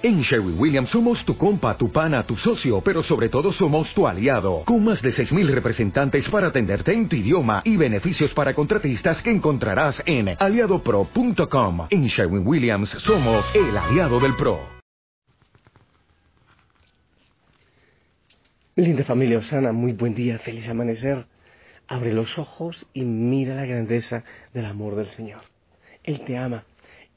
En Sherwin Williams somos tu compa, tu pana, tu socio, pero sobre todo somos tu aliado, con más de 6.000 representantes para atenderte en tu idioma y beneficios para contratistas que encontrarás en aliadopro.com. En Sherwin Williams somos el aliado del PRO. Linda familia Osana, muy buen día, feliz amanecer. Abre los ojos y mira la grandeza del amor del Señor. Él te ama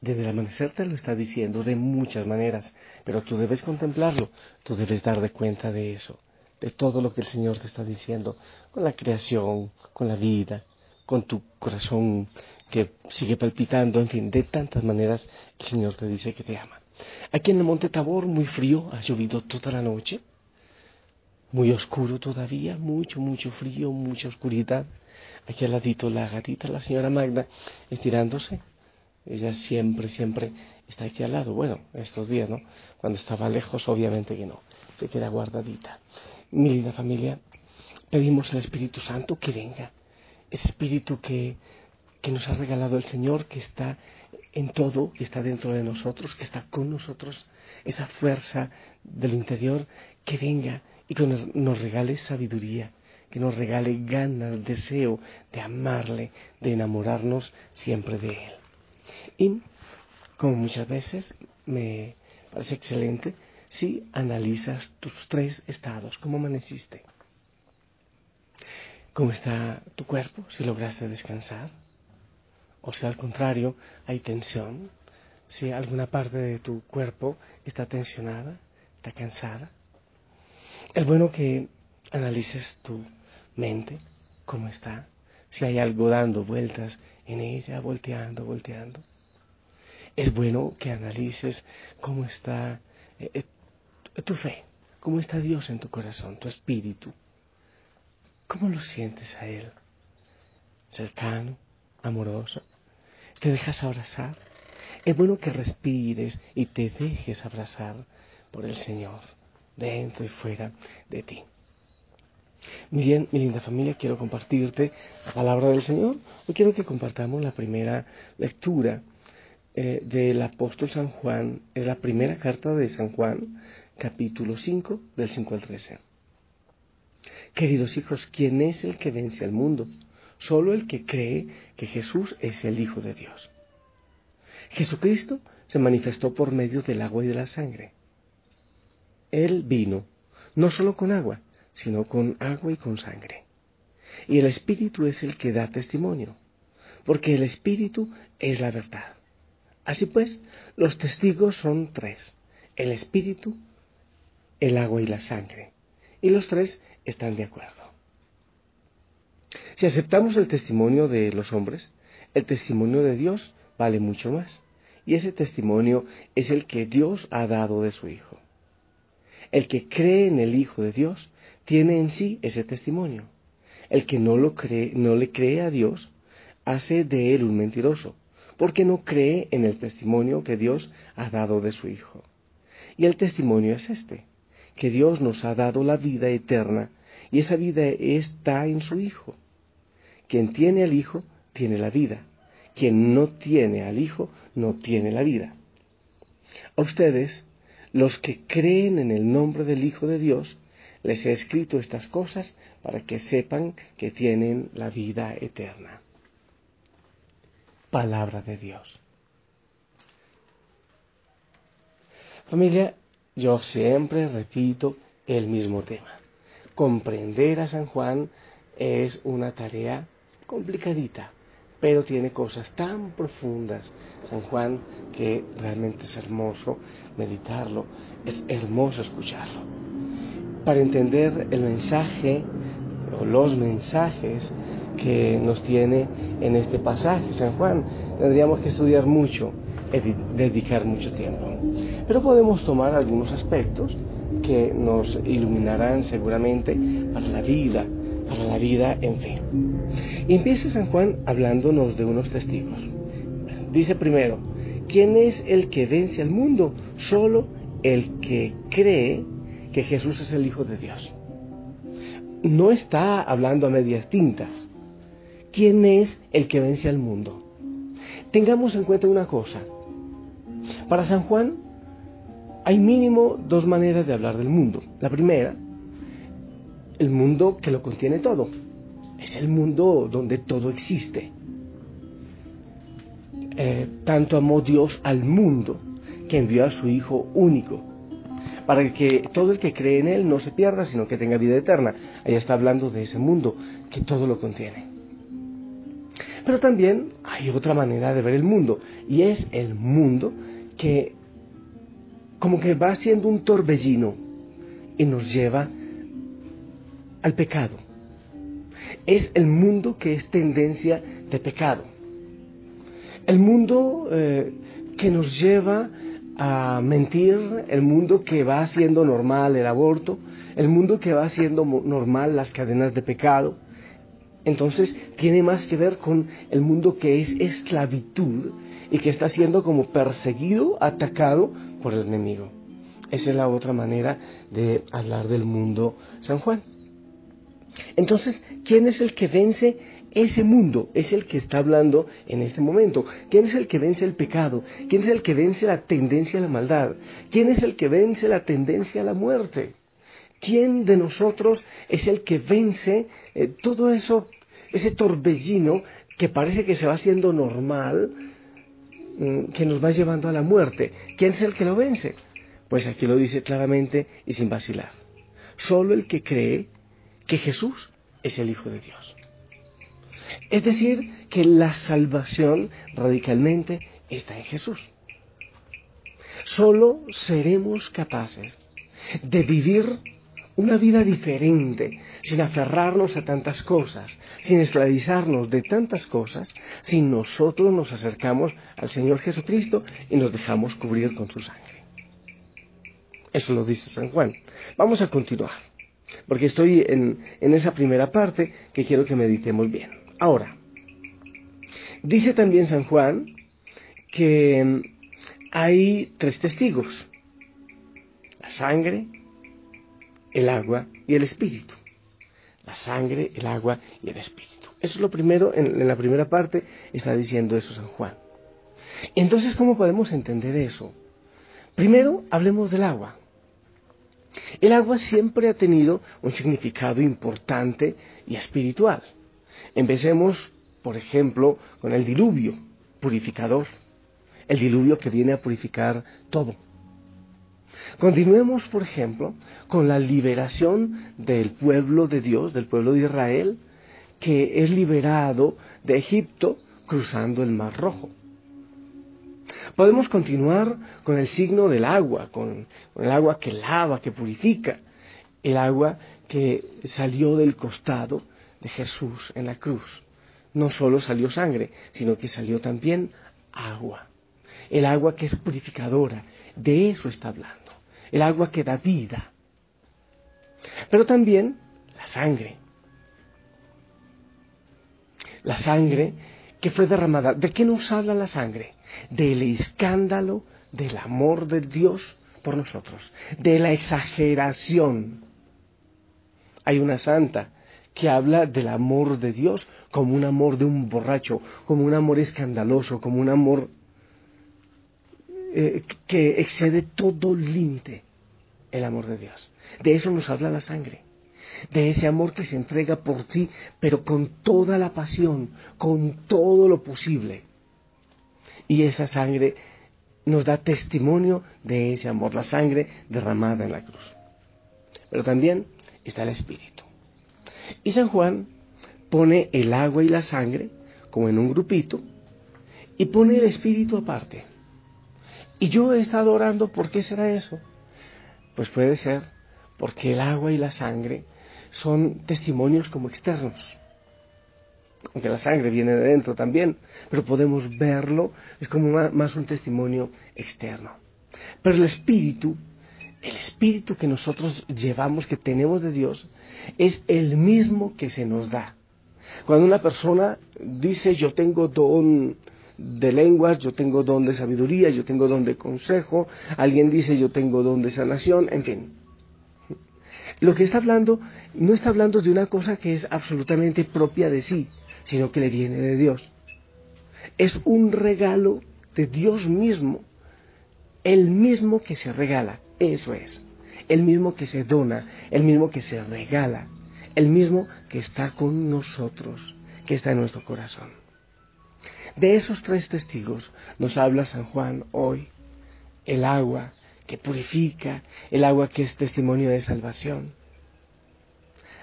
desde el amanecer te lo está diciendo de muchas maneras, pero tú debes contemplarlo, tú debes dar de cuenta de eso, de todo lo que el Señor te está diciendo, con la creación, con la vida, con tu corazón que sigue palpitando, en fin, de tantas maneras el Señor te dice que te ama. Aquí en el Monte Tabor, muy frío, ha llovido toda la noche, muy oscuro todavía, mucho, mucho frío, mucha oscuridad. Aquí al ladito la gatita, la señora Magda, estirándose ella siempre, siempre está aquí al lado. Bueno, estos días, ¿no? Cuando estaba lejos, obviamente que no. Se queda guardadita. Mi linda familia, pedimos al Espíritu Santo que venga. Espíritu que, que nos ha regalado el Señor, que está en todo, que está dentro de nosotros, que está con nosotros. Esa fuerza del interior, que venga y que nos, nos regale sabiduría que nos regale ganas, deseo de amarle, de enamorarnos siempre de Él. Y como muchas veces me parece excelente si analizas tus tres estados, cómo amaneciste, cómo está tu cuerpo, si lograste descansar, o si al contrario hay tensión, si alguna parte de tu cuerpo está tensionada, está cansada. Es bueno que analices tu mente, cómo está, si hay algo dando vueltas en ella, volteando, volteando. Es bueno que analices cómo está eh, eh, tu fe, cómo está Dios en tu corazón, tu espíritu. ¿Cómo lo sientes a Él? Cercano, amoroso. ¿Te dejas abrazar? Es bueno que respires y te dejes abrazar por el Señor, dentro y fuera de ti. Bien, mi linda familia, quiero compartirte la palabra del Señor. Hoy quiero que compartamos la primera lectura eh, del apóstol San Juan. Es la primera carta de San Juan, capítulo 5, del 5 al 13. Queridos hijos, ¿quién es el que vence al mundo? Solo el que cree que Jesús es el Hijo de Dios. Jesucristo se manifestó por medio del agua y de la sangre. Él vino no solo con agua, sino con agua y con sangre. Y el Espíritu es el que da testimonio, porque el Espíritu es la verdad. Así pues, los testigos son tres, el Espíritu, el agua y la sangre, y los tres están de acuerdo. Si aceptamos el testimonio de los hombres, el testimonio de Dios vale mucho más, y ese testimonio es el que Dios ha dado de su Hijo. El que cree en el Hijo de Dios tiene en sí ese testimonio. El que no, lo cree, no le cree a Dios hace de él un mentiroso, porque no cree en el testimonio que Dios ha dado de su Hijo. Y el testimonio es este, que Dios nos ha dado la vida eterna, y esa vida está en su Hijo. Quien tiene al Hijo, tiene la vida. Quien no tiene al Hijo, no tiene la vida. A ustedes, los que creen en el nombre del Hijo de Dios, les he escrito estas cosas para que sepan que tienen la vida eterna. Palabra de Dios. Familia, yo siempre repito el mismo tema. Comprender a San Juan es una tarea complicadita, pero tiene cosas tan profundas, San Juan, que realmente es hermoso meditarlo, es hermoso escucharlo. Para entender el mensaje o los mensajes que nos tiene en este pasaje, San Juan, tendríamos que estudiar mucho, dedicar mucho tiempo. Pero podemos tomar algunos aspectos que nos iluminarán seguramente para la vida, para la vida en fe. Y empieza San Juan hablándonos de unos testigos. Dice primero, ¿quién es el que vence al mundo? Solo el que cree que Jesús es el Hijo de Dios. No está hablando a medias tintas. ¿Quién es el que vence al mundo? Tengamos en cuenta una cosa. Para San Juan, hay mínimo dos maneras de hablar del mundo. La primera, el mundo que lo contiene todo. Es el mundo donde todo existe. Eh, tanto amó Dios al mundo que envió a su Hijo único, para que todo el que cree en Él no se pierda, sino que tenga vida eterna. Ahí está hablando de ese mundo que todo lo contiene. Pero también hay otra manera de ver el mundo, y es el mundo que como que va siendo un torbellino y nos lleva al pecado. Es el mundo que es tendencia de pecado. El mundo eh, que nos lleva a mentir, el mundo que va haciendo normal el aborto, el mundo que va haciendo normal las cadenas de pecado. Entonces tiene más que ver con el mundo que es esclavitud y que está siendo como perseguido, atacado por el enemigo. Esa es la otra manera de hablar del mundo San Juan. Entonces, ¿quién es el que vence ese mundo? Es el que está hablando en este momento. ¿Quién es el que vence el pecado? ¿Quién es el que vence la tendencia a la maldad? ¿Quién es el que vence la tendencia a la muerte? ¿Quién de nosotros es el que vence eh, todo eso, ese torbellino que parece que se va haciendo normal, mm, que nos va llevando a la muerte? ¿Quién es el que lo vence? Pues aquí lo dice claramente y sin vacilar. Solo el que cree que Jesús es el Hijo de Dios. Es decir, que la salvación radicalmente está en Jesús. Solo seremos capaces de vivir una vida diferente, sin aferrarnos a tantas cosas, sin esclavizarnos de tantas cosas, si nosotros nos acercamos al Señor Jesucristo y nos dejamos cubrir con su sangre. Eso lo dice San Juan. Vamos a continuar porque estoy en, esa primera parte que quiero que meditemos bien. Ahora, dice también San Juan que mm, hay tres testigos, la sangre, el agua y el espíritu. La sangre, el agua y el espíritu. Eso es lo primero, en, en la primera parte está diciendo eso San Juan. Entonces, ¿cómo podemos entender eso? Primero, hablemos del agua. El agua siempre ha tenido un significado importante y espiritual. Empecemos, por ejemplo, con el diluvio purificador, el diluvio que viene a purificar todo. Continuemos, por ejemplo, con la liberación del pueblo de Dios, del pueblo de Israel, que es liberado de Egipto cruzando el Mar Rojo. Podemos continuar con el signo del agua, con, el agua que lava, que purifica, el agua que salió del costado de Jesús en la cruz. No solo salió sangre, sino que salió también agua. El agua que es purificadora, de eso está hablando. El agua que da vida. Pero también la sangre. La sangre que fue derramada. ¿De qué nos habla la sangre? Del escándalo del amor de Dios por nosotros, de la exageración. Hay una santa que habla del amor de Dios como un amor de un borracho, como un amor escandaloso, como un amor eh, que excede todo límite, el amor de Dios. De eso nos habla la sangre, de ese amor que se entrega por ti, pero con toda la pasión, con todo lo posible y esa sangre nos da testimonio de ese amor, la sangre derramada en la cruz. Pero también está el Espíritu. Y San Juan pone el agua y la sangre como en un grupito y pone el Espíritu aparte. Y yo he estado orando, ¿por qué será eso? Pues puede ser porque el agua y la sangre son testimonios como externos aunque la sangre viene de dentro también, pero podemos verlo, es como más un testimonio externo. Pero el espíritu, el espíritu que nosotros llevamos, que tenemos de Dios, es el mismo que se nos da. Cuando una persona dice yo tengo don de lenguas, yo tengo don de sabiduría, yo tengo don de consejo, alguien dice yo tengo don de sanación, en fin. Lo que está hablando no está hablando de una cosa que es absolutamente propia de sí, sino que le viene de Dios. Es un regalo de Dios mismo el mismo que se regala, eso es, el mismo que se dona, el mismo que se regala, el mismo que está con nosotros, que está en nuestro corazón. De esos tres testigos nos habla San Juan hoy, el agua que purifica, el agua que es testimonio de salvación,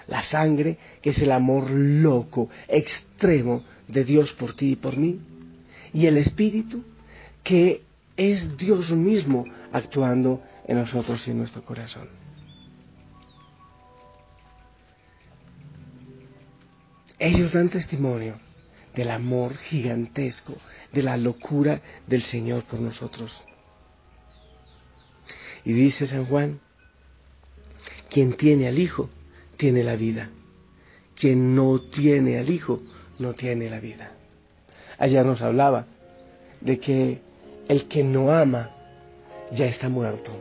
la sangre que es el amor loco, extremo de Dios por ti y por mí, y el Espíritu que es Dios mismo actuando en nosotros y en nuestro corazón. Ellos dan testimonio del amor gigantesco, de la locura del Señor por nosotros. Y dice San Juan, quien tiene al Hijo, tiene la vida. Quien no tiene al Hijo, no tiene la vida. Ayer nos hablaba de que el que no ama ya está muerto,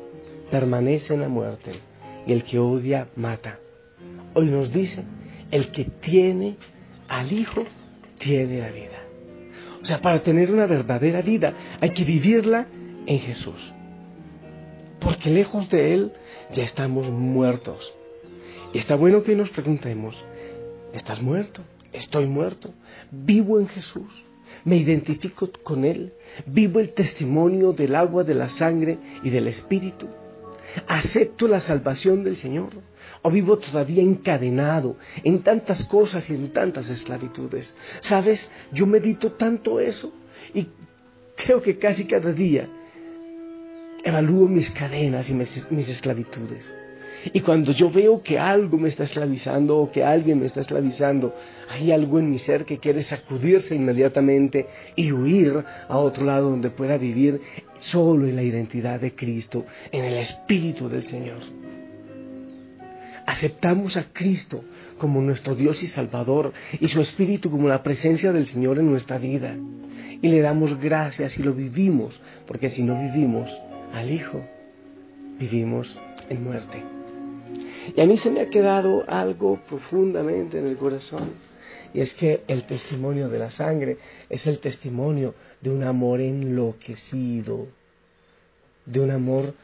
permanece en la muerte, y el que odia mata. Hoy nos dice, el que tiene al Hijo, tiene la vida. O sea, para tener una verdadera vida hay que vivirla en Jesús. Porque lejos de Él ya estamos muertos. Y está bueno que nos preguntemos, ¿estás muerto? Estoy muerto. Vivo en Jesús. Me identifico con Él. Vivo el testimonio del agua, de la sangre y del Espíritu. Acepto la salvación del Señor. O vivo todavía encadenado en tantas cosas y en tantas esclavitudes. Sabes, yo medito tanto eso y creo que casi cada día evalúo mis cadenas y mis, mis esclavitudes. Y cuando yo veo que algo me está esclavizando o que alguien me está esclavizando, hay algo en mi ser que quiere sacudirse inmediatamente y huir a otro lado donde pueda vivir solo en la identidad de Cristo, en el Espíritu del Señor. Aceptamos a Cristo como nuestro Dios y Salvador y su Espíritu como la presencia del Señor en nuestra vida. Y le damos gracias y lo vivimos, porque si no vivimos al Hijo, vivimos en muerte. Y a mí se me ha quedado algo profundamente en el corazón. Y es que el testimonio de la sangre es el testimonio de un amor enloquecido, de un amor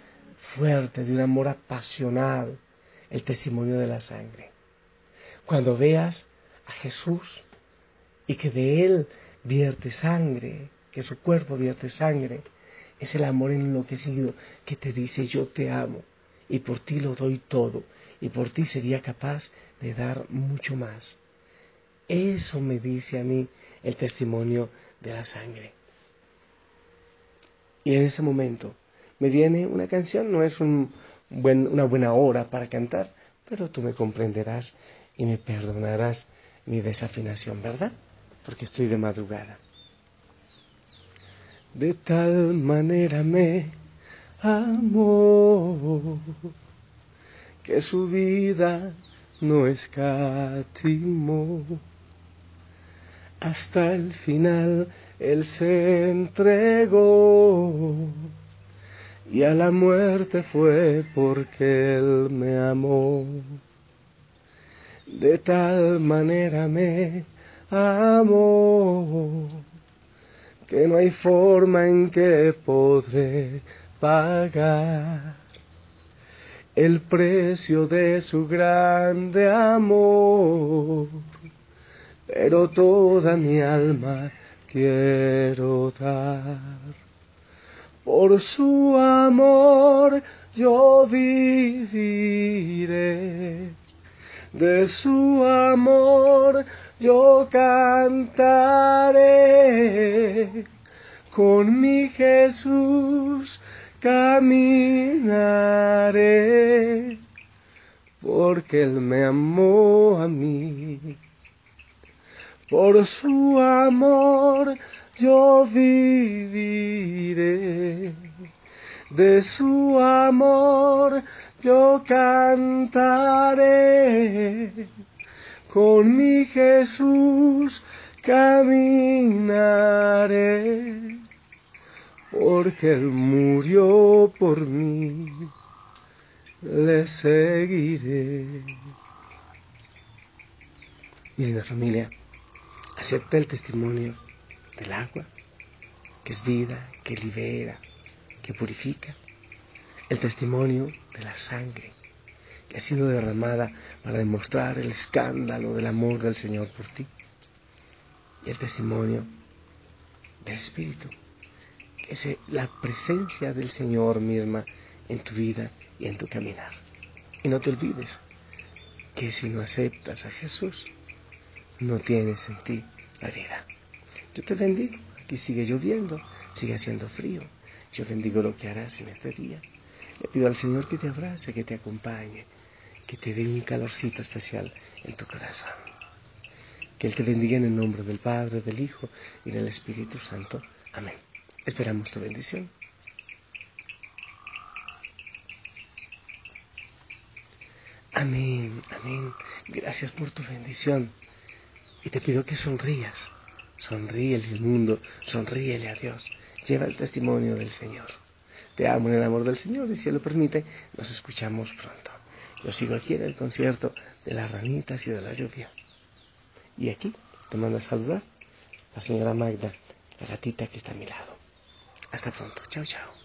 fuerte, de un amor apasionado, el testimonio de la sangre. Cuando veas a Jesús y que de Él vierte sangre, que su cuerpo vierte sangre, es el amor enloquecido que te dice yo te amo y por ti lo doy todo y por ti sería capaz de dar mucho más. Eso me dice a mí el testimonio de la sangre. Y en ese momento me viene una canción, no es una buena hora para cantar, pero tú me comprenderás y me perdonarás mi desafinación, ¿verdad? Porque estoy de madrugada. De tal manera me amó que su vida no escatimó. Hasta el final Él se entregó y a la muerte fue porque Él me amó. De tal manera me amó que no hay forma en que podré pagar el precio de su grande amor, pero toda mi alma quiero dar. Por su amor yo viviré, de su amor yo cantaré, con mi Jesús caminaré, porque Él me amó a mí. Por su amor yo viviré, de su amor yo cantaré, con mi Jesús caminaré porque Él murió por mí, le seguiré. la familia, acepta el testimonio del agua, que es vida, que libera, que purifica, el testimonio de la sangre que ha sido derramada para demostrar el escándalo del amor del Señor por ti, y el testimonio del Espíritu, es la presencia del Señor misma en tu vida y en tu caminar. Y no te olvides que si no aceptas a Jesús, no tienes en ti la vida. Yo te bendigo, aquí sigue lloviendo, sigue haciendo frío. Yo bendigo lo que harás en este día. Le pido al Señor que te abrace, que te acompañe, que te dé un calorcito especial en tu corazón. Que Él te bendiga en el nombre del Padre, del Hijo y del Espíritu Santo. Amén. Esperamos tu bendición. Amén, amén. Gracias por tu bendición. Y te pido que sonrías. Sonríele al mundo, sonríele a Dios. Lleva el testimonio del Señor. Te amo en el amor del Señor y si lo permite, nos escuchamos pronto. Yo sigo aquí en el concierto de las ranitas y de la lluvia. Y aquí te mando a saludar la señora Magda, la gatita que está a mi lado. Hasta pronto. Chao, chao.